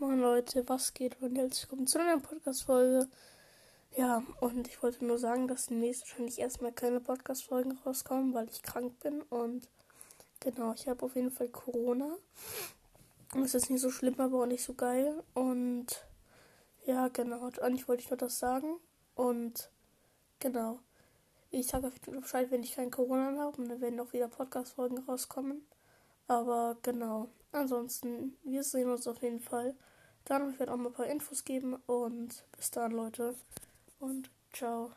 Moin Leute, was geht und herzlich willkommen zu einer Podcast-Folge. Ja, und ich wollte nur sagen, dass demnächst wahrscheinlich erstmal keine Podcast-Folgen rauskommen, weil ich krank bin und genau, ich habe auf jeden Fall Corona. Ist nicht so schlimm, aber auch nicht so geil. Und ja, genau, eigentlich wollte ich nur das sagen. Und genau, ich sage auf jeden Fall Bescheid, wenn ich kein Corona habe und dann werden auch wieder Podcast-Folgen rauskommen. Aber genau. Ansonsten, wir sehen uns auf jeden Fall. Dann werde ich auch mal ein paar Infos geben und bis dann, Leute. Und ciao.